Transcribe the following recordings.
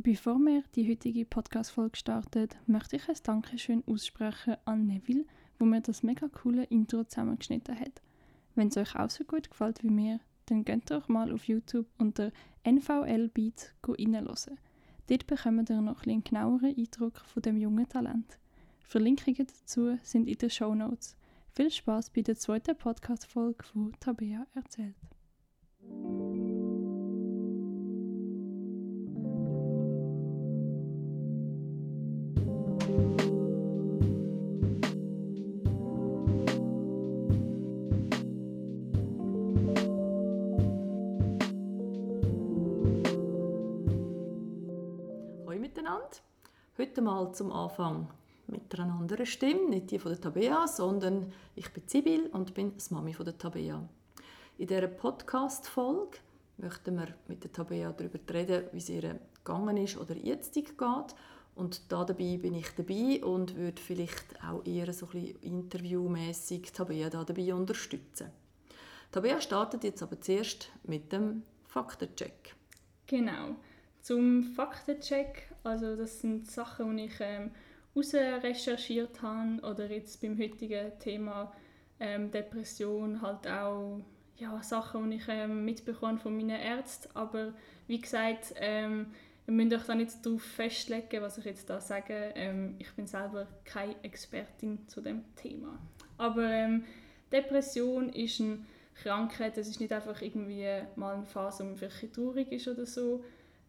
Bevor wir die heutige Podcast-Folge starten, möchte ich ein Dankeschön aussprechen an Neville, wo mir das mega coole Intro zusammengeschnitten hat. Wenn es euch auch so gut gefällt wie mir, dann geht doch mal auf YouTube unter NVL Beats reinhören. Dort bekommt ihr noch einen genaueren Eindruck von dem jungen Talent. Verlinkungen dazu sind in den Show Notes. Viel Spaß bei der zweiten Podcast-Folge von Tabea erzählt. Heute mal zum Anfang mit einer anderen Stimme, nicht die von der Tabea, sondern ich bin Sibyl und bin die Mami von der Tabea. In dieser Podcast-Folge möchten wir mit der Tabea darüber reden, wie es ihr gegangen ist oder jetzt geht. Und da dabei bin ich dabei und würde vielleicht auch eher so ein bisschen interviewmässig Tabea da dabei unterstützen. Tabea startet jetzt aber zuerst mit dem Faktencheck. Genau. Zum Faktencheck, also das sind Sachen, die ich ähm, recherchiert habe oder jetzt beim heutigen Thema ähm, Depression halt auch ja, Sachen, die ich ähm, mitbekomme von meinen Ärzten. Aber wie gesagt, ähm, ihr müsst euch da nicht darauf festlegen, was ich jetzt da sage. Ähm, ich bin selber keine Expertin zu dem Thema. Aber ähm, Depression ist eine Krankheit, es ist nicht einfach irgendwie mal eine Phase, wo man vielleicht traurig ist oder so.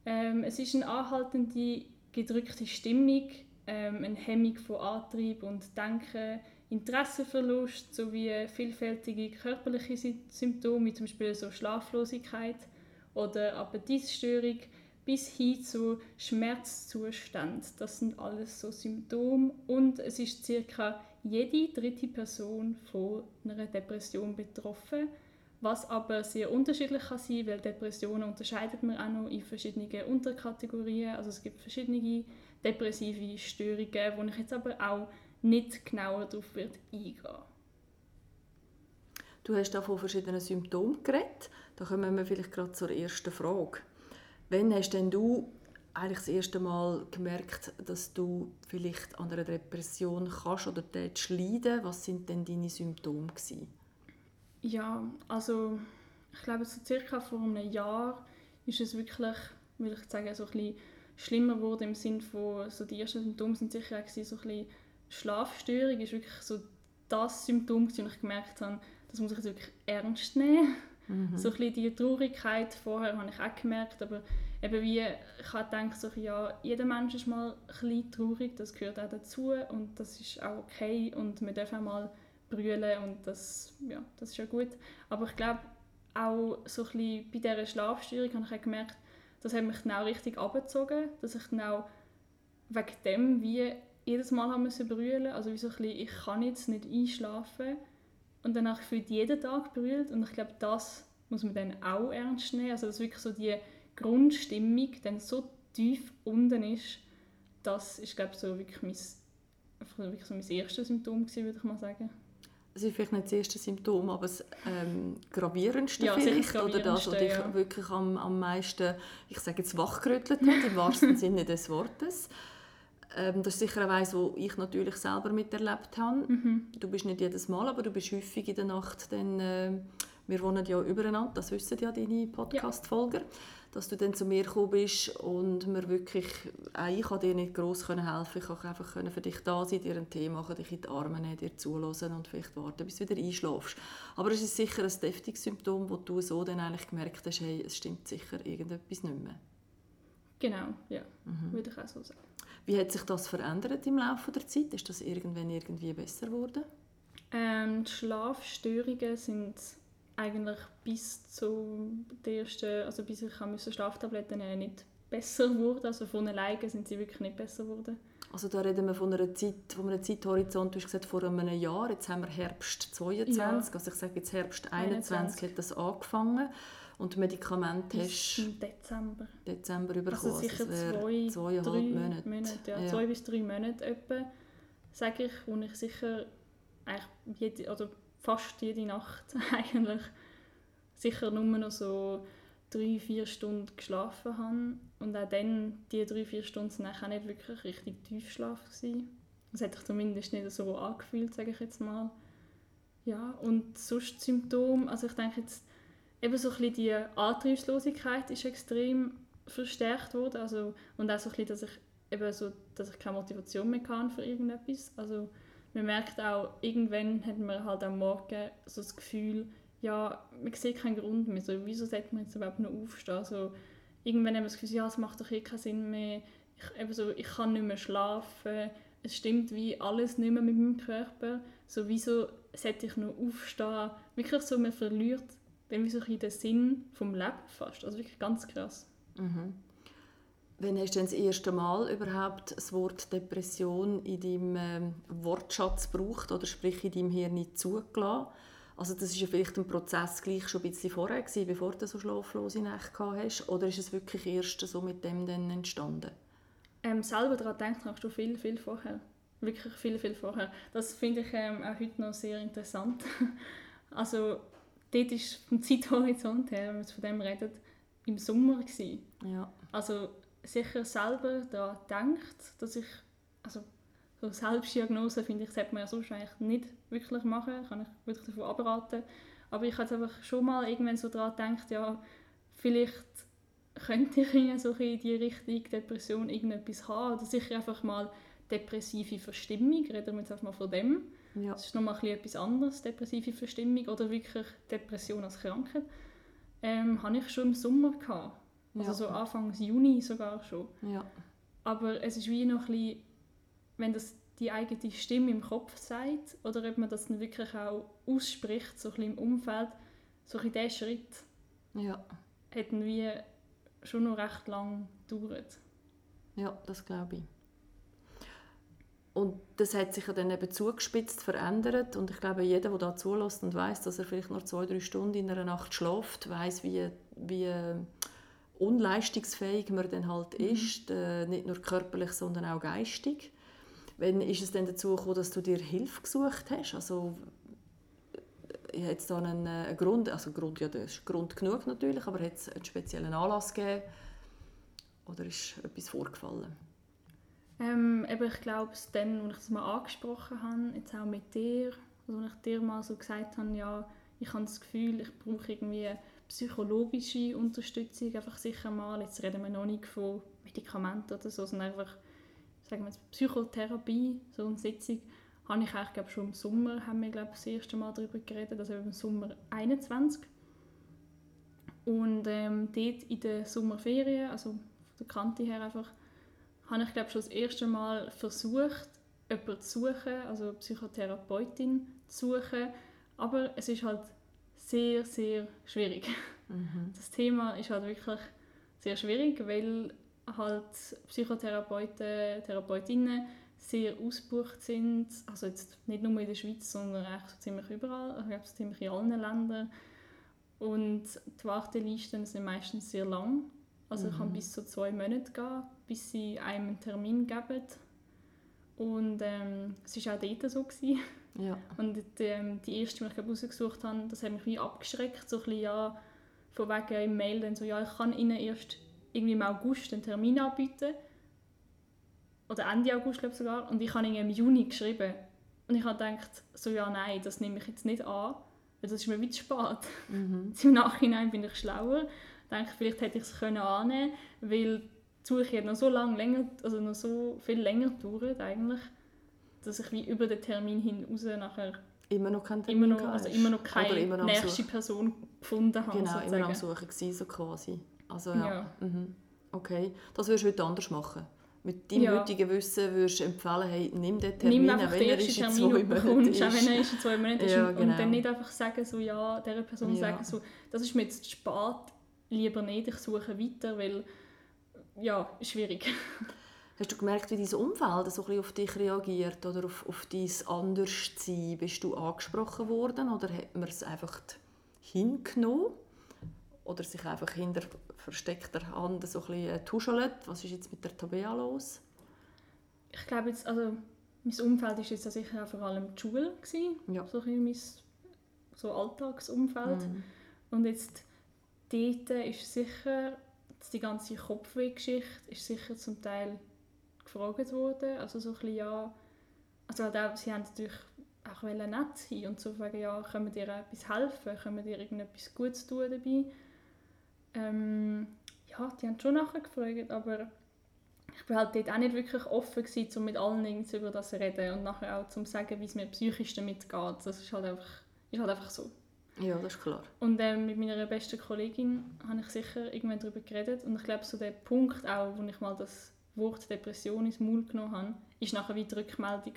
Ähm, es ist eine anhaltende, gedrückte Stimmung, ähm, eine Hemmung von Antrieb und Denken, Interessenverlust sowie vielfältige körperliche Symptome, wie zum Beispiel so Schlaflosigkeit oder Appetitstörung, bis hin zu Schmerzzuständen. Das sind alles so Symptome und es ist circa jede dritte Person von einer Depression betroffen, was aber sehr unterschiedlich kann sein, weil Depressionen unterscheidet man auch noch in verschiedenen Unterkategorien. Also es gibt verschiedene depressive Störungen, wo ich jetzt aber auch nicht genauer darauf wird eingehen Du hast da von verschiedenen Symptomen geredet. Da kommen wir vielleicht gerade zur ersten Frage. Wann hast denn du eigentlich das erste Mal gemerkt, dass du vielleicht an einer Depression kannst oder leiden Was sind denn deine Symptome gewesen? Ja, also ich glaube so circa vor einem Jahr ist es wirklich, will ich sagen, so ein bisschen schlimmer geworden im Sinne von so die ersten Symptome sind sicher auch so ein bisschen Schlafstörung ist wirklich so das Symptom, das ich gemerkt habe, das muss ich jetzt wirklich ernst nehmen. Mhm. So ein bisschen die Traurigkeit vorher habe ich auch gemerkt, aber eben wie ich habe gedacht, so, ja, jeder Mensch ist mal ein bisschen traurig, das gehört auch dazu und das ist auch okay und wir dürfen auch mal brüllen und das, ja, das ist ja gut. Aber ich glaube, auch so ein bisschen bei dieser Schlafstörung habe ich auch gemerkt, das hat mich genau richtig abgezogen, dass ich genau wegen dem wie jedes Mal haben müssen brüllen, also wie so ein bisschen, ich kann jetzt nicht einschlafen und dann habe ich jeden Tag brüllt und ich glaube, das muss man dann auch ernst nehmen, also dass wirklich so die Grundstimmung dann so tief unten ist, das ist glaube so wirklich mein, wirklich so mein erstes Symptom gewesen, würde ich mal sagen. Das ist vielleicht nicht das erste Symptom, aber das ähm, gravierendste ja, vielleicht, oder das, was dich ja. wirklich am, am meisten, ich sage jetzt, wachgerüttelt hat, im wahrsten Sinne des Wortes. Ähm, das ist sicher eine Weise, die ich natürlich selber miterlebt habe. Mhm. Du bist nicht jedes Mal, aber du bist häufig in der Nacht dann, äh, wir wohnen ja übereinander, das wissen ja deine Podcast-Folger, ja. Dass du dann zu mir gekommen bist und mir wirklich, äh, ich konnte dir nicht gross helfen, ich konnte einfach für dich da sein, dir einen Tee machen, dich in die Arme nehmen, dir zuhören und vielleicht warten, bis du wieder einschläfst. Aber es ist sicher ein deftiges Symptom, wo du so dann eigentlich gemerkt hast, hey, es stimmt sicher irgendetwas nicht mehr. Genau, ja, mhm. würde ich auch so sagen. Wie hat sich das verändert im Laufe der Zeit? Ist das irgendwann irgendwie besser geworden? Ähm, die Schlafstörungen sind eigentlich bis zu der ersten, also bis ich musste Schlaftabletten nehmen nicht besser geworden. Also von alleine sind sie wirklich nicht besser geworden. Also da reden wir von einer Zeit, von einem Zeithorizont, du hast gesagt, vor einem Jahr, jetzt haben wir Herbst 22, ja. also ich sage jetzt Herbst 21, 21 hat das angefangen und Medikamente hast du Dezember. Dezember bekommen. Also sicher also zwei, zweieinhalb drei Monate. Monate ja. ja. Zwei bis drei Monate etwa, sage ich, wo ich sicher eigentlich jede, oder fast jede Nacht eigentlich sicher nur noch so drei, vier Stunden geschlafen habe. Und auch dann, die drei, vier Stunden sind auch nicht wirklich richtig Tiefschlaf gewesen. Das hat sich zumindest nicht so angefühlt, sage ich jetzt mal. Ja, und sonst Symptome, also ich denke jetzt, eben so ein bisschen die Antriebslosigkeit ist extrem verstärkt worden. Also, und auch so ein bisschen, dass ich eben so, dass ich keine Motivation mehr kann für irgendetwas. Also man merkt auch, irgendwann hat man halt am Morgen so das Gefühl, ja, man sieht keinen Grund mehr. So, wieso sollte man jetzt überhaupt noch aufstehen? Also, irgendwann haben wir das Gefühl, ja, es macht doch eh keinen Sinn mehr. Ich, eben so, ich kann nicht mehr schlafen. Es stimmt wie alles nicht mehr mit meinem Körper. So, wieso sollte ich noch aufstehen? Wirklich so, man verliert dann wie so den Sinn vom Leben fast. Also wirklich ganz krass. Mhm. Wann hast du denn das erste Mal überhaupt das Wort Depression in deinem ähm, Wortschatz gebraucht oder sprich in deinem Hirn nicht zugelassen? Also das ist ja vielleicht ein Prozess gleich schon ein bisschen vorher gewesen, bevor du so schlaflose Nächte gehabt hast, oder ist es wirklich erst so mit dem dann entstanden? Ähm, selber daran denken hast du viel, viel vorher. Wirklich viel, viel vorher. Das finde ich ähm, auch heute noch sehr interessant. also dort ist vom Zeithorizont her, wenn man von dem redet, im Sommer gewesen. Ja. Also sicher selber daran denkt, dass ich, also so Selbstdiagnose finde ich, sollte man ja sonst eigentlich nicht wirklich machen, kann ich wirklich davon abraten. Aber ich habe einfach schon mal irgendwann so daran gedacht, ja, vielleicht könnte ich in so in die Richtung Depression irgendetwas haben oder sicher einfach mal depressive Verstimmung, reden wir jetzt einfach mal von dem. Ja. Das ist nochmal etwas anderes, depressive Verstimmung oder wirklich Depression als Krankheit. Ähm, habe ich schon im Sommer gehabt. Also ja. so Anfang Juni sogar schon. Ja. Aber es ist wie noch ein bisschen, wenn das die eigene Stimme im Kopf sagt oder ob man das dann wirklich auch ausspricht, so ein bisschen im Umfeld, so ein bisschen dieser Schritt ja. hat wie schon noch recht lang gedauert. Ja, das glaube ich. Und das hat sich dann eben zugespitzt verändert und ich glaube, jeder, der da zulässt und weiß, dass er vielleicht noch zwei, drei Stunden in einer Nacht schläft, weiß, wie, wie unleistungsfähig man dann halt mhm. ist, äh, nicht nur körperlich, sondern auch geistig. Wann ist es denn dazu gekommen, dass du dir Hilfe gesucht hast? Also äh, hat es da einen, äh, einen, Grund, also Grund, ja, das ist Grund genug natürlich, aber hat es einen speziellen Anlass gegeben oder ist etwas vorgefallen? Ähm, eben, ich glaube, dann, als ich es mal angesprochen habe, jetzt auch mit dir, also als ich dir mal so gesagt habe, ja, ich habe das Gefühl, ich brauche irgendwie psychologische Unterstützung, einfach sicher mal, jetzt reden wir noch nicht von Medikamenten oder so, sondern einfach, sagen wir jetzt, Psychotherapie, so eine Sitzung, habe ich eigentlich, glaube schon im Sommer, haben wir, glaube das erste Mal darüber geredet, also im Sommer 21. Und ähm, dort in der Sommerferien, also von der Kante her einfach, habe ich glaube schon das erste Mal versucht, jemanden zu suchen, also eine Psychotherapeutin zu suchen, aber es ist halt sehr, sehr schwierig. Mhm. Das Thema ist halt wirklich sehr schwierig, weil halt Psychotherapeuten, Therapeutinnen sehr ausgebucht sind, also jetzt nicht nur in der Schweiz, sondern eigentlich so ziemlich überall, also ich glaube ziemlich in allen Ländern. Und die Wartelisten sind meistens sehr lang, also mhm. kann bis zu zwei Monate gehen, bis sie einem einen Termin geben. Und ähm, es war auch dort so. Gewesen. Ja. Und die, ähm, die erste, die ich rausgesucht habe, das hat mich wie abgeschreckt. So ein bisschen, ja, von wegen im Mail dann so, ja, ich kann Ihnen erst irgendwie im August einen Termin anbieten. Oder Ende August, glaube ich sogar. Und ich habe Ihnen im Juni geschrieben. Und ich habe gedacht, so, ja, nein, das nehme ich jetzt nicht an. Weil das ist mir wie zu spät. Mhm. Im Nachhinein bin ich schlauer denke, vielleicht hätte ich es können annehmen weil die Suche noch so lange länger, also noch so viel länger dauert eigentlich, dass ich wie über den Termin hinaus nachher immer noch kein Termin immer noch, also immer noch keine immer noch nächste Person gefunden habe. Genau, sozusagen. immer am Suchen gewesen, so quasi. Also ja. ja. Mhm. Okay, das würdest du heute anders machen? Mit deinem ja. heutigen Wissen würdest du empfehlen, hey, nimm den Termin, nimm wenn er ist in zwei Monaten ist. Auch wenn er in zwei Monaten ist. Ja, genau. Und dann nicht einfach sagen, so, ja, dieser Person ja. sagen, so, das ist mir jetzt zu spät, lieber nicht, ich suche weiter, weil ja, schwierig. Hast du gemerkt, wie dein Umfeld so ein auf dich reagiert oder auf, auf dein Anderssein? Bist du angesprochen worden oder hat man es einfach hingenommen? Oder sich einfach hinter versteckter Hand so ein bisschen tuschelt? Was ist jetzt mit der Tabea los? Ich glaube jetzt, also mein Umfeld war jetzt sicher vor allem die Schule, gewesen, ja. so ein mein so Alltagsumfeld. Mhm. Und jetzt dort ist sicher die ganze Kopfweh-Geschichte ist sicher zum Teil gefragt worden. Also so ein bisschen, ja, also halt auch, sie haben natürlich auch nett sein und so fragen, ja, können wir dir etwas helfen, können wir dir irgendetwas Gutes tun dabei. Ähm, ja, die haben schon nachher gefragt, aber ich war halt dort auch nicht wirklich offen gewesen, um mit allen über das zu reden und nachher auch zu sagen, wie es mir psychisch damit geht. Das ist halt einfach, ist halt einfach so. Ja, das ist klar. Und ähm, mit meiner besten Kollegin habe ich sicher irgendwann darüber geredet und ich glaube, so der Punkt auch, wo ich mal das Wort Depression ins Maul genommen habe, ist nachher wieder Rückmeldung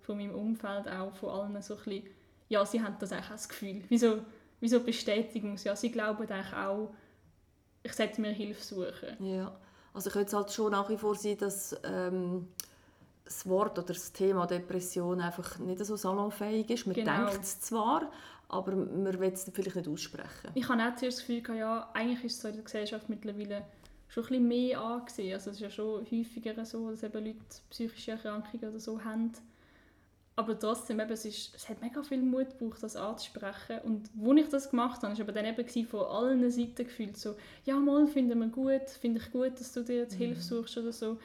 von meinem Umfeld, auch von allen so ein bisschen, ja, sie haben das auch das Gefühl. Wieso, wieso Bestätigung? Ja, sie glauben eigentlich auch, ich sollte mir Hilfe suchen. Ja, also ich könnte es halt schon nach wie vor sein, dass ähm, das Wort oder das Thema Depression einfach nicht so salonfähig ist. Man genau. denkt es zwar, aber man will es vielleicht nicht aussprechen. Ich habe auch zuerst das Gefühl, ja, eigentlich ist es so in der Gesellschaft mittlerweile schon ein bisschen mehr angesehen. Also es ist ja schon häufiger so, dass eben Leute psychische Erkrankungen oder so haben. Aber trotzdem, eben, es, ist, es hat mega viel Mut gebraucht, das anzusprechen. Und wo ich das gemacht habe, war aber dann eben von allen Seiten gefühlt so, ja mal, finden wir gut, finde ich gut, dass du dir jetzt mhm. Hilfe suchst oder so.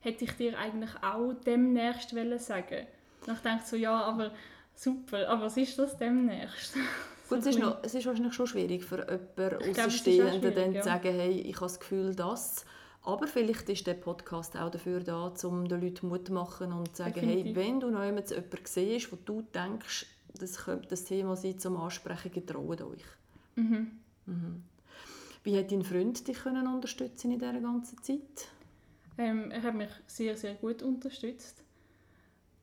Hätte ich dir eigentlich auch demnächst sagen Und ich denke so, ja, aber super, aber was ist das demnächst? Gut, es ist, noch, es ist wahrscheinlich schon schwierig für jemanden Außenstehenden dann ja. zu sagen, hey, ich habe das Gefühl, dass... Aber vielleicht ist der Podcast auch dafür da, um den Leuten Mut zu machen und zu sagen, Definitiv. hey, wenn du noch jemanden siehst, wo du denkst, das könnte das Thema sein zum Ansprechen, getraut euch. Mhm. Mhm. Wie hat dein Freund dich können unterstützen in dieser ganzen Zeit? Ähm, er hat mich sehr, sehr gut unterstützt.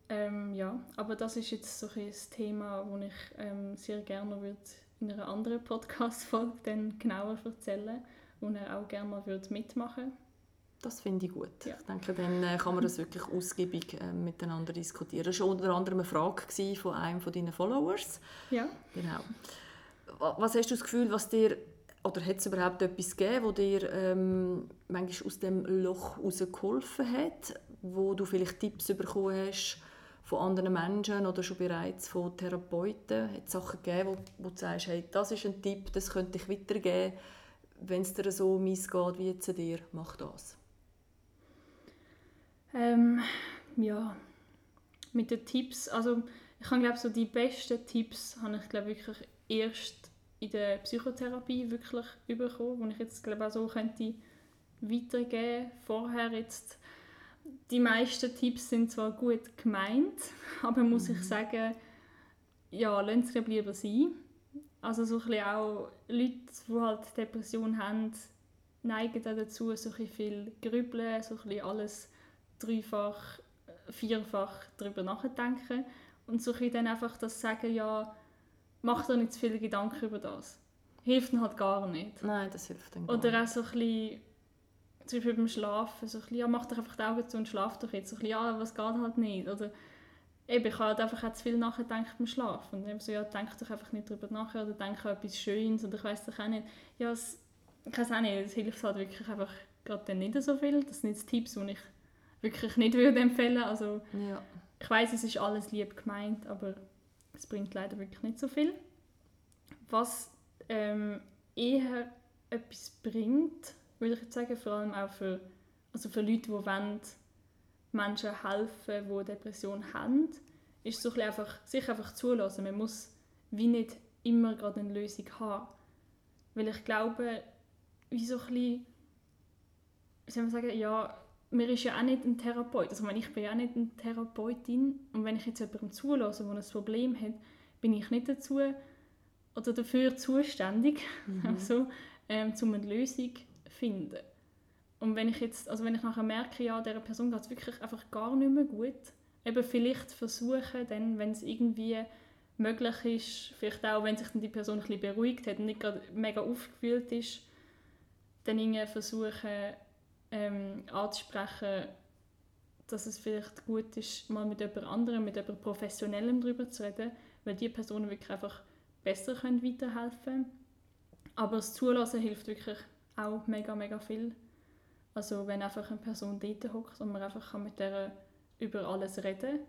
Ähm, ja, aber das ist jetzt so ein Thema, das ich ähm, sehr gerne würde in einer anderen Podcast-Folge genauer erzählen und er auch gerne mal würde mitmachen das finde ich gut. Ja. Ich denke, dann äh, kann man das wirklich ausgiebig äh, miteinander diskutieren. Das war unter anderem eine Frage von einem von deinen Followers. Ja. Genau. Was hast du das Gefühl, was dir, oder hat es überhaupt etwas gegeben, das dir ähm, manchmal aus dem Loch herausgeholfen hat, wo du vielleicht Tipps bekommen hast, von anderen Menschen oder schon bereits von Therapeuten? Hat es Sachen gegeben, wo, wo du sagst, hey, das ist ein Tipp, das könnte ich weitergeben, wenn es dir so missgeht wie zu dir, mach das? Ähm, ja, mit den Tipps, also ich glaube so die besten Tipps habe ich glaube wirklich erst in der Psychotherapie wirklich bekommen, wo ich jetzt glaube auch so könnte weitergeben. Vorher jetzt die meisten Tipps sind zwar gut gemeint, aber muss mhm. ich sagen, ja, lassen Sie lieber sein. Also so ein auch Leute, die halt Depression haben, neigen dazu, so ein viel grübeln, so ein alles dreifach, vierfach darüber nachdenken und so ein dann einfach das sagen, ja, mach dir nicht zu viele Gedanken über das. Hilft dann halt gar nicht. Nein, das hilft dann gar Oder auch so ein bisschen zum Beispiel beim Schlafen, so ein bisschen, ja, mach doch einfach die Augen zu und schlaf doch jetzt. So ein bisschen, ja, was geht halt nicht. Oder eben, ich habe halt einfach auch zu viel nachgedacht beim Schlafen. Und eben so, ja, denk doch einfach nicht darüber nach oder denk an etwas Schönes oder ich weiß doch auch nicht. Ja, es, ich weiß auch nicht, es hilft halt wirklich einfach gerade dann nicht so viel. Das sind jetzt Tipps, die ich wirklich nicht würde empfehlen. Also, ja. ich weiß, es ist alles lieb gemeint, aber es bringt leider wirklich nicht so viel. Was ähm, eher etwas bringt, würde ich jetzt sagen, vor allem auch für, also für Leute, die wollen, Menschen helfen, die Depressionen haben, ist so ein einfach, sich einfach zulassen. Man muss wie nicht immer gerade eine Lösung haben. Weil ich glaube, wie so ein bisschen, wie soll man sagen, ja, mir ist ja auch nicht ein Therapeut, also ich bin ja auch nicht eine Therapeutin und wenn ich jetzt jemandem zulasse, der ein Problem hat, bin ich nicht dazu oder dafür zuständig, mhm. also, ähm, um eine Lösung finden. Und wenn ich jetzt, also wenn ich nachher merke, ja, dieser Person geht es wirklich einfach gar nicht mehr gut, eben vielleicht versuchen, dann, wenn es irgendwie möglich ist, vielleicht auch, wenn sich dann die Person ein bisschen beruhigt hat und nicht gerade mega aufgewühlt ist, dann irgendwie versuchen ähm, anzusprechen, dass es vielleicht gut ist, mal mit jemand anderem, mit jemand Professionellem darüber zu reden, weil die Personen wirklich einfach besser können weiterhelfen können. Aber das Zulassen hilft wirklich auch mega, mega viel. Also wenn einfach eine Person dort hockt und man einfach kann mit der über alles reden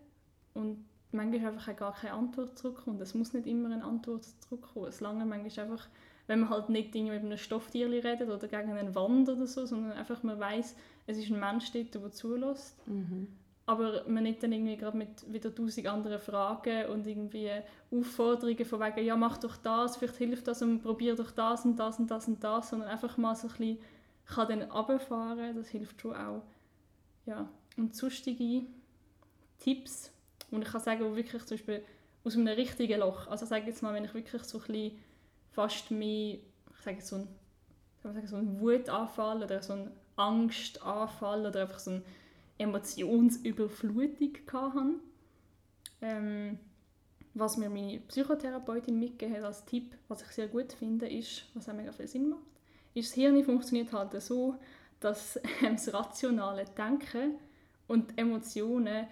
und manchmal einfach gar keine Antwort zurückkommt. Es muss nicht immer eine Antwort zurückkommen. Es lange manchmal einfach, wenn man halt nicht mit einem Stofftier redet oder gegen eine Wand oder so, sondern einfach man weiß, es ist ein Mensch dort, der zulässt. Mhm. Aber man nicht dann irgendwie gerade mit wieder tausend anderen Fragen und irgendwie Aufforderungen von wegen, ja mach doch das, vielleicht hilft das und probier doch das und das und das und das, sondern einfach mal so ein bisschen kann dann runterfahren, das hilft schon auch. Ja. Und sonstige Tipps, und ich kann sagen, wo wirklich zum Beispiel aus einem richtigen Loch, also ich jetzt mal, wenn ich wirklich so ein bisschen fast mehr, ich sage so ein, sagen, so ein Wutanfall oder so ein Angstanfall oder einfach so eine Emotionsüberflutung hatte, ähm, was mir meine Psychotherapeutin mitgegeben hat als Tipp, was ich sehr gut finde, ist, was auch mega viel Sinn macht, ist, das Hirn funktioniert halt so, dass ähm, das rationale Denken und Emotionen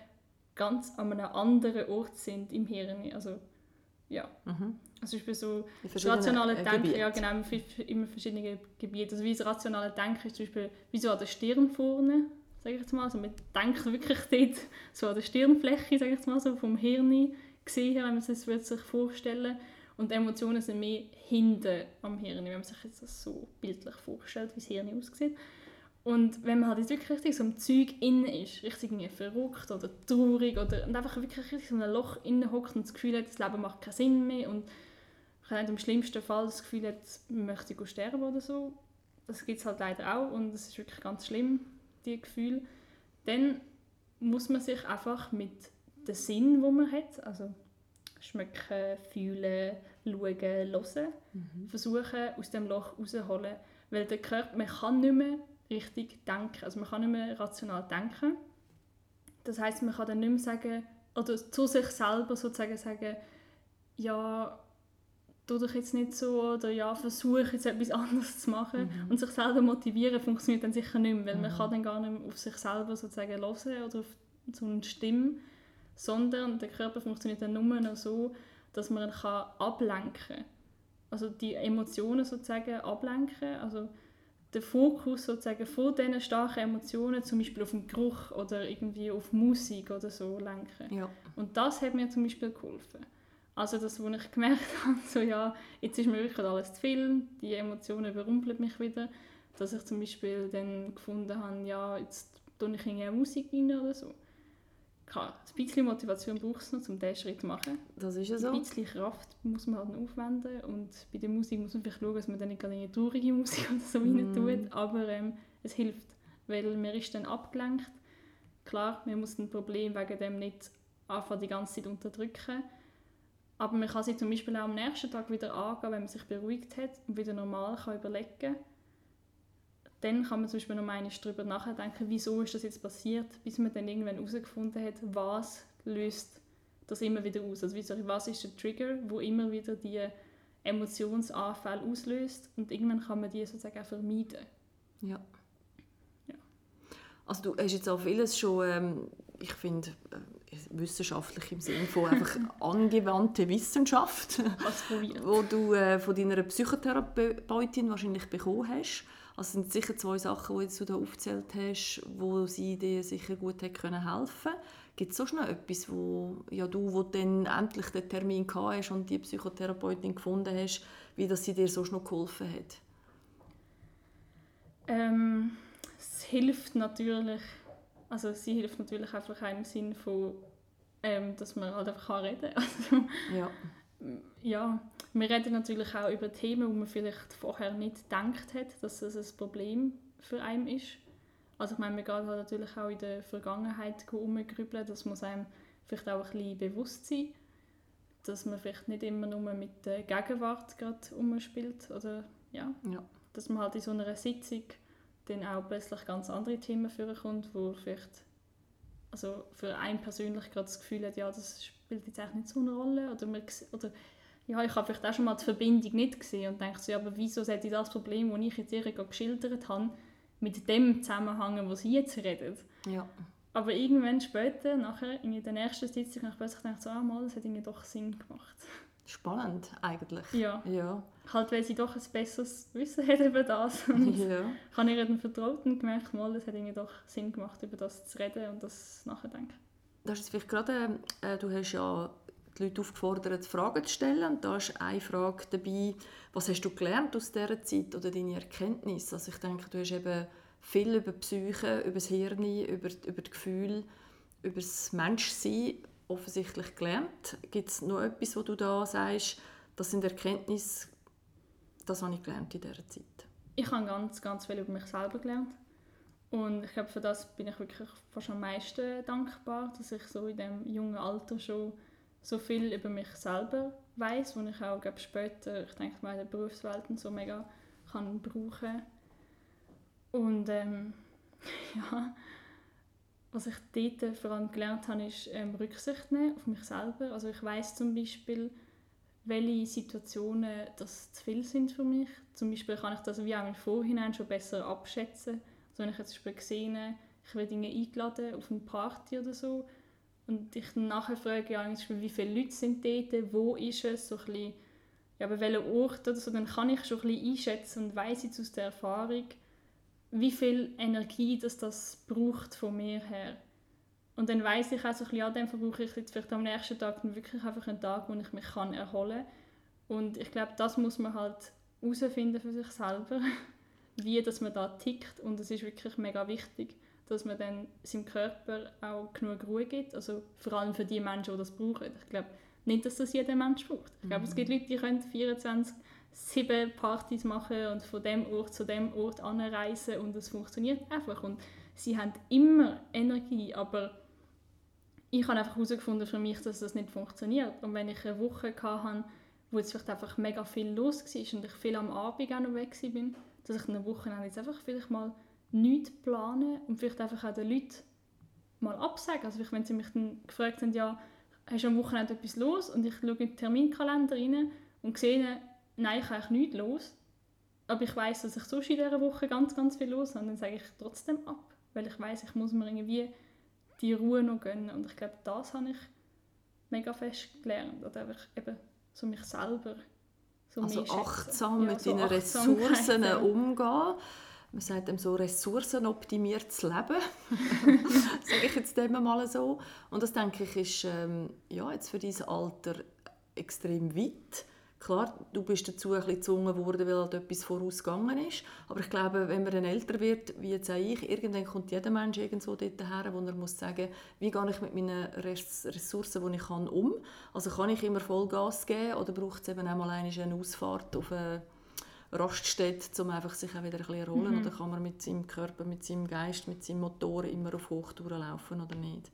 ganz an einem anderen Ort sind im Hirn. Also, ja. Mhm. Also zum so das rationale Denken, Gebiet. ja genau, immer verschiedene Gebiete. Also wie das rationale Denken ist zum Beispiel wie so an der Stirn vorne, sage ich jetzt mal. Also man denkt wirklich dort so an der Stirnfläche, sage ich jetzt mal so, vom Hirn gesehen, wenn man es sich vorstellen Und Emotionen sind mehr hinten am Hirn, wenn man sich jetzt das so bildlich vorstellt, wie das Hirn aussieht. Und wenn man halt jetzt wirklich richtig so im Zeug innen ist, richtig verrückt oder traurig oder und einfach wirklich richtig so in einem Loch innen hockt und das Gefühl hat, das Leben macht keinen Sinn mehr und man im schlimmsten Fall das Gefühl hat, man möchte sterben oder so. Das gibt es halt leider auch und es ist wirklich ganz schlimm, die Gefühle. Dann muss man sich einfach mit dem Sinn, wo man hat, also schmecken, fühlen, schauen, hören, mhm. versuchen aus dem Loch rauszuholen. Weil der Körper, man kann nicht mehr richtig denken. Also man kann nicht mehr rational denken. Das heißt, man kann dann nicht mehr sagen, oder zu sich selber sozusagen sagen, ja, tu doch jetzt nicht so oder ja, versuche jetzt etwas anderes zu machen. Mhm. Und sich selber motivieren funktioniert dann sicher nicht mehr, weil mhm. man kann dann gar nicht mehr auf sich selber sozusagen hören oder auf so eine Stimme, sondern der Körper funktioniert dann nur noch so, dass man kann ablenken kann. Also die Emotionen sozusagen ablenken, also den Fokus sozusagen von diesen starken Emotionen zum Beispiel auf den Geruch oder irgendwie auf Musik oder so lenken. Ja. Und das hat mir zum Beispiel geholfen. Also das, wo ich gemerkt habe, so ja, jetzt ist mir wirklich alles zu viel, die Emotionen überrumpeln mich wieder, dass ich zum Beispiel dann gefunden habe, ja, jetzt tue ich in Musik rein oder so. Klar, ein bisschen Motivation braucht es noch, um diesen Schritt zu machen. Das ist ja so. Ein bisschen Kraft muss man halt aufwenden und bei der Musik muss man vielleicht schauen, dass man dann nicht gerade eine traurige Musik oder so mm. rein tut, aber ähm, es hilft, weil man ist dann abgelenkt. Klar, man muss ein Problem wegen dem nicht einfach die ganze Zeit unterdrücken, aber man kann sich zum Beispiel auch am nächsten Tag wieder angehen, wenn man sich beruhigt hat und wieder normal kann überlegen kann. Dann kann man zum Beispiel noch einmal darüber nachdenken, wieso ist das jetzt passiert, bis man dann irgendwann herausgefunden hat, was löst das immer wieder aus. Also was ist der Trigger, wo immer wieder die Emotionsanfälle auslöst und irgendwann kann man die sozusagen auch vermeiden. Ja. ja. Also du hast jetzt auch vieles schon, ähm, ich finde, äh, wissenschaftlich im Sinne von einfach angewandte Wissenschaft, wo du äh, von deiner Psychotherapeutin wahrscheinlich bekommen hast. Also sind sicher zwei Sachen, die du da aufgezählt hast, wo sie dir sicher gut hat können helfen. Gibt es sonst noch etwas, wo ja, du, wo dann endlich den Termin gehabt hast und die Psychotherapeutin gefunden hast, wie das sie dir sonst noch geholfen hat? Ähm, es hilft natürlich also sie hilft natürlich einfach im Sinn von, ähm, dass man halt einfach reden kann. Also, ja. ja, wir reden natürlich auch über Themen, wo man vielleicht vorher nicht gedacht hat, dass das ein Problem für einen ist. Also ich meine, man geht halt natürlich auch in der Vergangenheit umgrübeln, das muss einem vielleicht auch ein bisschen bewusst sein, dass man vielleicht nicht immer nur mit der Gegenwart gerade umspielt oder ja, ja. dass man halt in so einer Sitzung dann auch plötzlich ganz andere Themen vorkommt, wo vielleicht also für einen persönlich gerade das Gefühl hat, ja, das spielt jetzt eigentlich nicht so eine Rolle oder, man, oder ja, ich habe vielleicht auch schon mal die Verbindung nicht gesehen und denke so, ja, aber wieso sollte das Problem, das ich jetzt ihr geschildert habe, mit dem zusammenhängen, was sie jetzt redet? Ja. Aber irgendwann später, nachher, in der nächsten Sitzung, habe ich plötzlich gedacht, so, ah, mal, das hat irgendwie doch Sinn gemacht. Spannend, eigentlich. Ja. ja. Halt, weil sie doch ein besseres Wissen hat über das. Und ja. Ich habe ihr dann vertraut und gemerkt, mal, es hat irgendwie doch Sinn gemacht, über das zu reden und das nachzudenken. Das ist vielleicht gerade, äh, du hast ja die Leute aufgefordert, Fragen zu stellen. Und da ist eine Frage dabei, was hast du gelernt aus dieser Zeit oder deine Erkenntnis? Also ich denke, du hast eben viel über die Psyche, über das Hirn, über, über das Gefühl, über das Menschsein offensichtlich gelernt. Gibt es noch etwas, wo du da sagst, das sind Erkenntnisse, das habe ich gelernt in dieser Zeit? Ich habe ganz, ganz viel über mich selber gelernt. Und ich glaube, für das bin ich wirklich fast am meisten dankbar, dass ich so in diesem jungen Alter schon so viel über mich selber weiß, wo ich auch glaube, später, ich denke mal, in der Berufswelt so mega kann brauchen. Und ähm, ja, was ich dort vor allem gelernt habe, ist ähm, Rücksicht nehmen auf mich selber. Also ich weiß zum Beispiel, welche Situationen das zu viel sind für mich. Zum Beispiel kann ich das wie auch im Vorhinein schon besser abschätzen so, wenn ich jetzt gesehen ich werde Dinge eingeladen auf eine Party oder so und ich nachher frage, ja, wie viele Leute sind dort, wo ist es, so ein bisschen, ja, bei welchem Ort oder so, dann kann ich schon ein bisschen einschätzen und weiss jetzt aus der Erfahrung, wie viel Energie das, das braucht von mir her. Und dann weiß ich auch so ein bisschen, ja, dann verbrauche ich jetzt vielleicht am nächsten Tag wirklich einfach einen Tag, wo ich mich kann erholen kann. Und ich glaube, das muss man halt herausfinden für sich selber wie dass man da tickt und es ist wirklich mega wichtig, dass man dann seinem Körper auch genug Ruhe gibt, also vor allem für die Menschen, die das brauchen. Ich glaube nicht, dass das jeder Mensch braucht. Ich glaube, mhm. es gibt Leute, die können 24 sieben Partys machen und von dem Ort zu dem Ort anreisen und es funktioniert einfach und sie haben immer Energie, aber ich habe einfach herausgefunden für mich, dass das nicht funktioniert und wenn ich eine Woche hatte, wo jetzt vielleicht einfach mega viel los war und ich viel am Abend auch noch weg war, dass ich eine Woche jetzt einfach vielleicht mal nichts plane und vielleicht einfach auch den Leuten mal absagen. Also wenn sie mich dann gefragt haben, ja, hast du am Wochenende etwas los? Und ich schaue in den Terminkalender rein und sehe, nein, ich habe nichts los. Aber ich weiß, dass ich sonst in dieser Woche ganz, ganz viel los habe. Dann sage ich trotzdem ab, weil ich weiß, ich muss mir irgendwie die Ruhe noch gönnen. Und ich glaube, das habe ich mega fest gelernt. Oder einfach eben so mich selber so also achtsam ja, mit so deinen Ressourcen umgehen. Man sagt dem so ressourcenoptimiertes Leben, sage ich jetzt dem mal so. Und das denke ich ist ähm, ja, jetzt für dein Alter extrem weit. Klar, du bist dazu ein bisschen gezwungen worden, weil halt etwas vorausgegangen ist. Aber ich glaube, wenn man dann älter wird, wie jetzt auch ich, irgendwann kommt jeder Mensch irgendwo dort her, wo er muss sagen, wie gehe ich mit meinen Ressourcen, die ich kann, um? Also kann ich immer Vollgas geben oder braucht es eben auch mal eine Ausfahrt auf eine Raststätte, um einfach sich auch wieder ein bisschen erholen? Mhm. Oder kann man mit seinem Körper, mit seinem Geist, mit seinem Motor immer auf Hochtouren laufen oder nicht?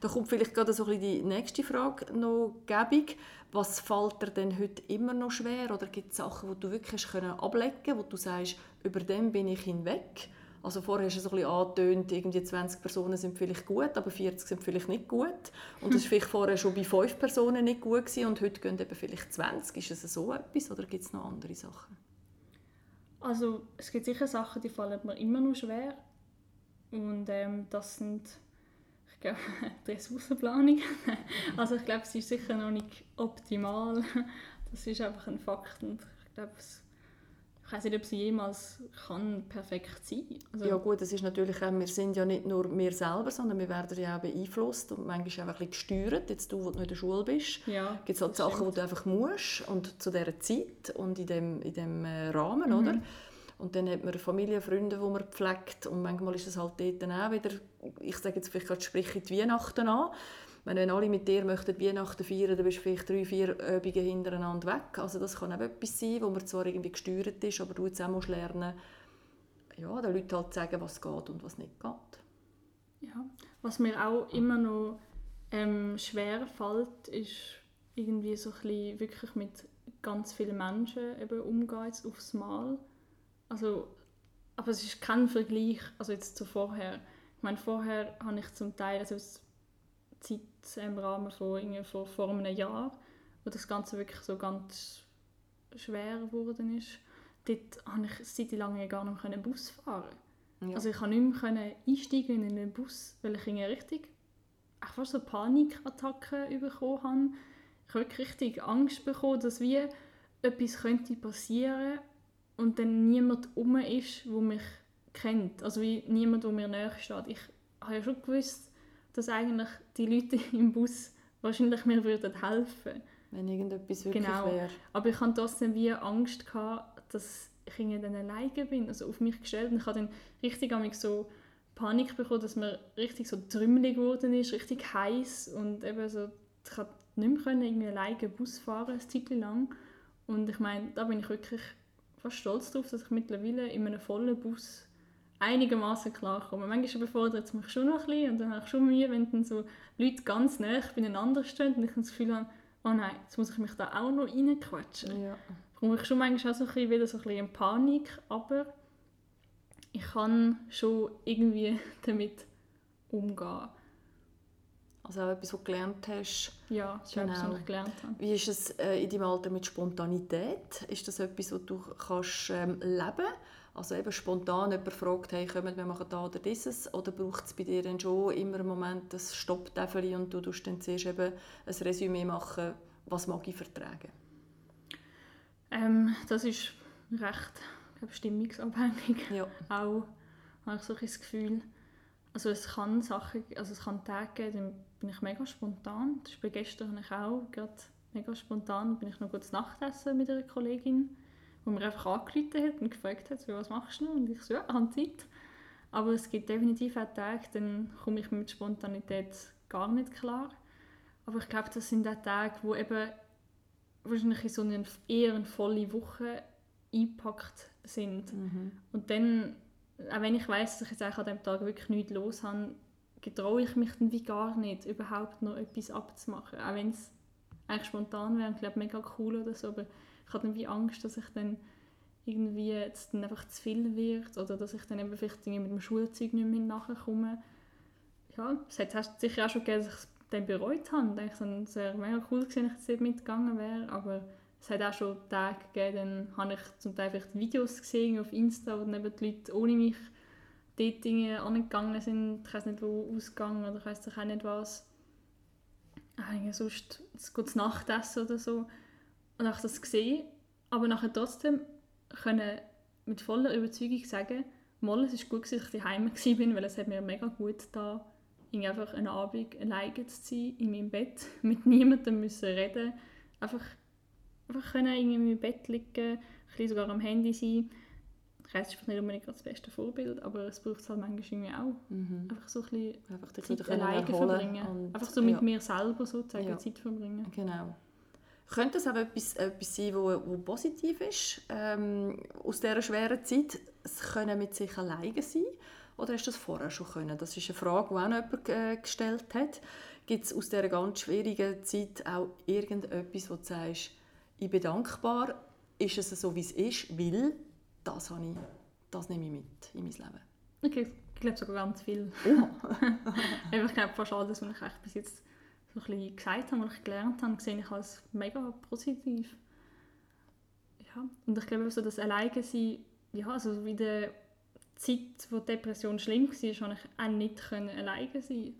Da kommt vielleicht gerade so ein die nächste Frage noch gäbig. Was fällt dir denn heute immer noch schwer? Oder gibt es Sachen, die du wirklich ablegen können, wo du sagst, über dem bin ich hinweg? Also vorher hast du so ein bisschen angetönt, irgendwie 20 Personen sind vielleicht gut, aber 40 sind vielleicht nicht gut. Und das war vielleicht vorher schon bei 5 Personen nicht gut gewesen, und heute gehen eben vielleicht 20. Ist es so etwas oder gibt es noch andere Sachen? Also es gibt sicher Sachen, die fallen mir immer noch schwer. Und ähm, das sind ich glaube, die Ressourcenplanung. also ich glaube, es ist sicher noch nicht optimal. Das ist einfach ein Fakt und ich glaube, ich weiß nicht, ob sie jemals kann perfekt sein also Ja gut, es ist natürlich auch, wir sind ja nicht nur wir selber, sondern wir werden ja auch beeinflusst und manchmal auch ein bisschen gesteuert. Jetzt du, wo du in der Schule bist, ja, gibt es halt Sachen, stimmt. die du einfach musst und zu dieser Zeit und in dem, in dem äh, Rahmen, mhm. oder? Und dann hat man Familie, Freunde, die man pflegt. Und manchmal ist es halt dort dann auch wieder, ich sage jetzt vielleicht gerade, sprich die Weihnachten an. Wenn alle mit dir möchten Weihnachten feiern, dann bist du vielleicht drei, vier Übungen hintereinander weg. Also das kann auch etwas sein, wo man zwar irgendwie gesteuert ist, aber du jetzt auch musst lernen, ja, den Leuten halt sagen, was geht und was nicht geht. Ja, was mir auch immer noch ähm, schwer fällt, ist irgendwie so ein bisschen wirklich mit ganz vielen Menschen eben umgehen, aufs Mal. Also, aber es ist kein Vergleich, also jetzt zu vorher. Ich meine, vorher habe ich zum Teil, also Zeit im Rahmen von, von vor einem Jahr, wo das Ganze wirklich so ganz schwer geworden ist, dort konnte ich seit langem gar nicht mehr Bus fahren. Ja. Also ich konnte nicht mehr einsteigen in einen Bus, weil ich irgendwie richtig einfach so Panikattacken bekommen habe. Ich habe wirklich richtig Angst bekommen, dass wie etwas könnte passieren und dann niemand um ist, der mich kennt. Also wie niemand, der mir näher steht. Ich habe ja schon gewusst, dass eigentlich die Leute im Bus wahrscheinlich mir würden helfen. Wenn irgendetwas wirklich genau. wäre. Aber ich hatte trotzdem wie Angst, gehabt, dass ich irgendwie dann alleine bin, also auf mich gestellt. Und ich habe dann richtig so Panik bekommen, dass mir richtig so trümmelig geworden ist, richtig heiß und eben so, ich konnte nicht mehr irgendwie alleine Bus fahren, eine Zeit lang. Und ich meine, da bin ich wirklich fast stolz darauf, dass ich mittlerweile in einem vollen Bus einigermaßen klarkomme. Manchmal überfordert es mich schon noch ein bisschen und dann habe ich schon Mühe, wenn dann so Leute ganz nah beieinander stehen und ich das Gefühl habe, oh nein, jetzt muss ich mich da auch noch reinquetschen. Ja. Komme ich schon manchmal auch so ein bisschen, wieder so ein bisschen in Panik, aber ich kann schon irgendwie damit umgehen. Also auch etwas, was du gelernt hast. Ja, das ist genau. etwas, was ich gelernt habe. Wie ist es äh, in deinem Alter mit Spontanität? Ist das etwas, was du kannst ähm, leben Also eben spontan jemand fragt, hey, kommen wir machen da oder dieses? Oder braucht es bei dir dann schon immer einen Moment das Stopptäfeli und du musst dann zuerst eben ein Resümee machen, was mag ich vertragen? Ähm, das ist recht glaube, stimmungsabhängig. Ja. Auch habe ich so ein das Gefühl, also es kann Sachen, also es kann Tage geben, bin ich mega spontan. Das war gestern ich auch gerade mega spontan, bin ich noch gut Nachtessen mit einer Kollegin, wo mir einfach angerufen hat und gefragt hat, so, was machst du noch? Und ich so, ja, ich habe Zeit. Aber es gibt definitiv auch Tage, dann komme ich mit Spontanität gar nicht klar. Aber ich glaube, das sind auch Tage, wo eben wahrscheinlich in so eine eher eine volle Woche eingepackt sind. Mhm. Und dann, auch wenn ich weiß, dass ich jetzt an diesem Tag wirklich nichts los habe, getraue ich mich dann wie gar nicht, überhaupt noch etwas abzumachen. Auch wenn es eigentlich spontan wäre, ich glaube mega cool oder so, aber ich habe dann wie Angst, dass ich dann irgendwie jetzt dann einfach zu viel wird oder dass ich dann eben vielleicht mit dem Schulzeug nicht mehr nachkomme. Ja, es hat sicher auch schon gegeben, dass ich dann bereut habe. Ich denke, es wäre mega cool gewesen, wenn ich jetzt mitgegangen wäre, aber es hat auch schon Tage gegeben, dann habe ich zum Teil vielleicht Videos gesehen auf Insta, wo dann eben die Leute ohne mich dort Dinge angegangen sind. Ich weiß nicht, wo ausgegangen oder ich weiß auch nicht was. Eigentlich sonst ein gutes Nachtessen oder so. Und ich das gesehen, aber nachher trotzdem können mit voller Überzeugung sagen, mal, es ist gut, dass ich daheim war, weil es hat mir mega gut da einfach einen Abend alleine zu sein, in meinem Bett, mit niemandem müssen reden einfach einfach können irgendwie im Bett liegen, ein sogar am Handy sein. Es ist nicht unbedingt das beste Vorbild, aber es braucht es halt manchmal irgendwie auch. Mhm. Einfach so ein bisschen einfach Zeit alleine verbringen. Einfach so mit ja. mir selber sozusagen ja. Zeit verbringen. Genau. Könnte es auch etwas, etwas sein, wo, wo positiv ist, ähm, aus dieser schweren Zeit? Es können mit sich alleine sein? Oder hast du das vorher schon können? Das ist eine Frage, die auch noch jemand äh, gestellt hat. Gibt es aus dieser ganz schwierigen Zeit auch irgendetwas, wo du sagst, ich bin dankbar, ist es so, wie es ist, weil das, habe ich, das nehme ich mit in mein Leben. Okay, ich glaube sogar ganz viel. Oh. ich glaube fast alles, was ich bis jetzt so ein bisschen gesagt habe, was ich gelernt habe, sehe ich als mega positiv. Ja, und ich glaube, so das Alleinsein, ja, also wie der Zeit, wo die Depression schlimm war, konnte ich auch nicht alleine sein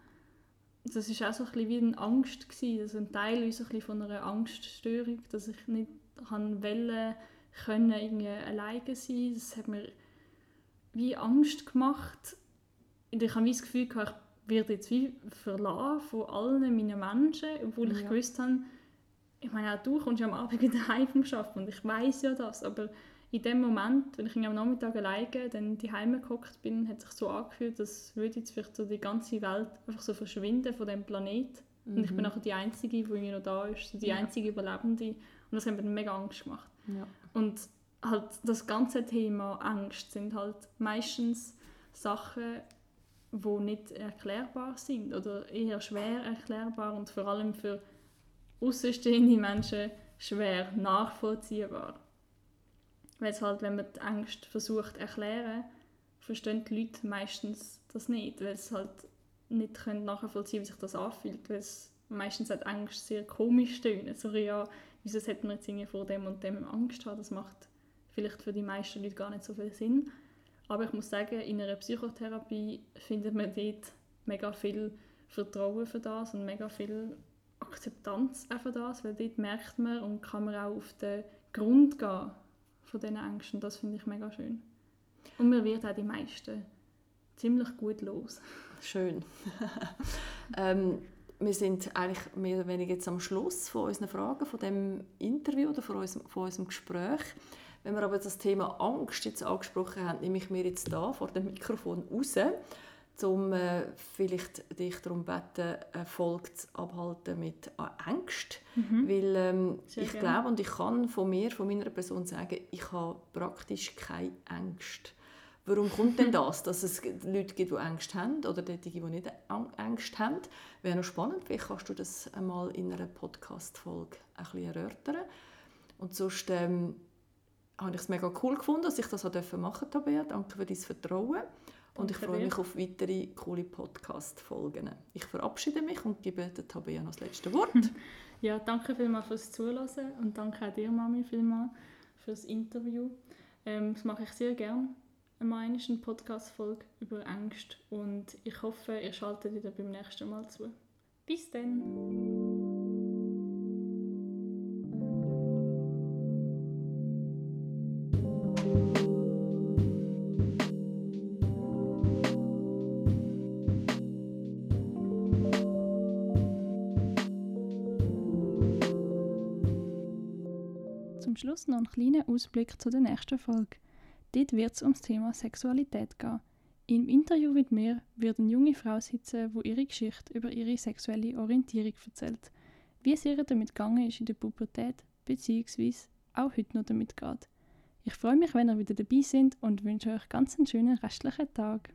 das war auch so ein bisschen wie eine Angst gewesen, also ein Teil so ein von einer Angststörung, dass ich nicht wollte, können irgendwie alleine sein. Das hat mir wie Angst gemacht. Und ich habe das Gefühl, gehabt, ich werde jetzt wie verlassen von allen meinen Menschen, obwohl ich ja. gewusst habe, ich meine, auch du kommst ja am Abend wieder heim vom Arbeiten und ich weiß ja das, aber in dem Moment, wenn ich am Nachmittag alleine dann die Heime gehockt bin, hat es sich so angefühlt, als würde jetzt vielleicht so die ganze Welt einfach so verschwinden von dem Planet. Mhm. Und ich bin mhm. nachher die Einzige, die irgendwie noch da ist, so die ja. einzige Überlebende. Und das hat mir mega Angst gemacht. Ja. Und halt das ganze Thema Angst sind halt meistens Sachen, die nicht erklärbar sind oder eher schwer erklärbar und vor allem für außenstehende Menschen schwer nachvollziehbar. Weil es halt, wenn man die Angst versucht zu erklären, verstehen die Leute meistens das nicht, weil sie halt nicht können nachvollziehen wie sich das anfühlt, weil es meistens hat Angst sehr komisch tönen. So, ja, wieso sollte man jetzt vor dem und dem Angst haben? Das macht vielleicht für die meisten Leute gar nicht so viel Sinn. Aber ich muss sagen, in einer Psychotherapie findet man dort mega viel Vertrauen für das und mega viel Akzeptanz für das, weil dort merkt man und kann man auch auf den Grund gehen, von diesen Ängsten. Das finde ich mega schön. Und mir wird auch die meisten ziemlich gut los. Schön. ähm, wir sind eigentlich mehr oder weniger jetzt am Schluss von unseren Fragen, von dem Interview oder von unserem, von unserem Gespräch. Wenn wir aber das Thema Angst jetzt angesprochen haben, nehme ich mir jetzt da vor dem Mikrofon raus, um äh, vielleicht dich darum bitten, eine Folge zu abhalten mit Angst. Mhm. Weil ähm, ich gerne. glaube und ich kann von mir, von meiner Person sagen, ich habe praktisch keine Angst. Warum kommt denn das, dass es Leute gibt, die Angst haben oder diejenigen, die nicht Angst haben? Wäre noch spannend, vielleicht kannst du das einmal in einer Podcast-Folge ein bisschen erörtern. Und sonst ähm, habe ich es mega cool gefunden, dass ich das machen durfte, Tabea. Danke für dein Vertrauen. Und ich freue mich auf weitere coole Podcast-Folgen. Ich verabschiede mich und gebe der Tabea noch das letzte Wort. ja, danke vielmals fürs Zuhören und danke auch dir, Mami, vielmals fürs Interview. Ähm, das mache ich sehr gerne einmal eine Podcast-Folge über Angst und ich hoffe, ihr schaltet wieder beim nächsten Mal zu. Bis dann! Zum Schluss noch einen kleinen Ausblick zu der nächsten Folge. Dort wird es ums Thema Sexualität gehen. Im Interview mit mir wird eine junge Frau sitzen, wo ihre Geschichte über ihre sexuelle Orientierung erzählt. Wie es ihr damit gegangen ist in der Pubertät, beziehungsweise auch heute noch damit geht. Ich freue mich, wenn ihr wieder dabei seid und wünsche euch ganz einen schönen restlichen Tag.